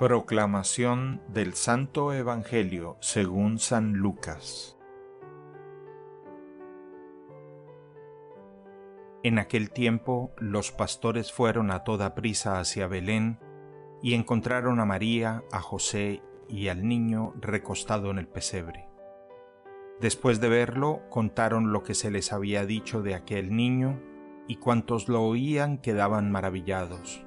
Proclamación del Santo Evangelio según San Lucas En aquel tiempo los pastores fueron a toda prisa hacia Belén y encontraron a María, a José y al niño recostado en el pesebre. Después de verlo, contaron lo que se les había dicho de aquel niño, y cuantos lo oían quedaban maravillados.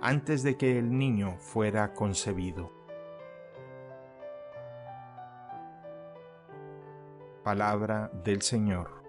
antes de que el niño fuera concebido. Palabra del Señor.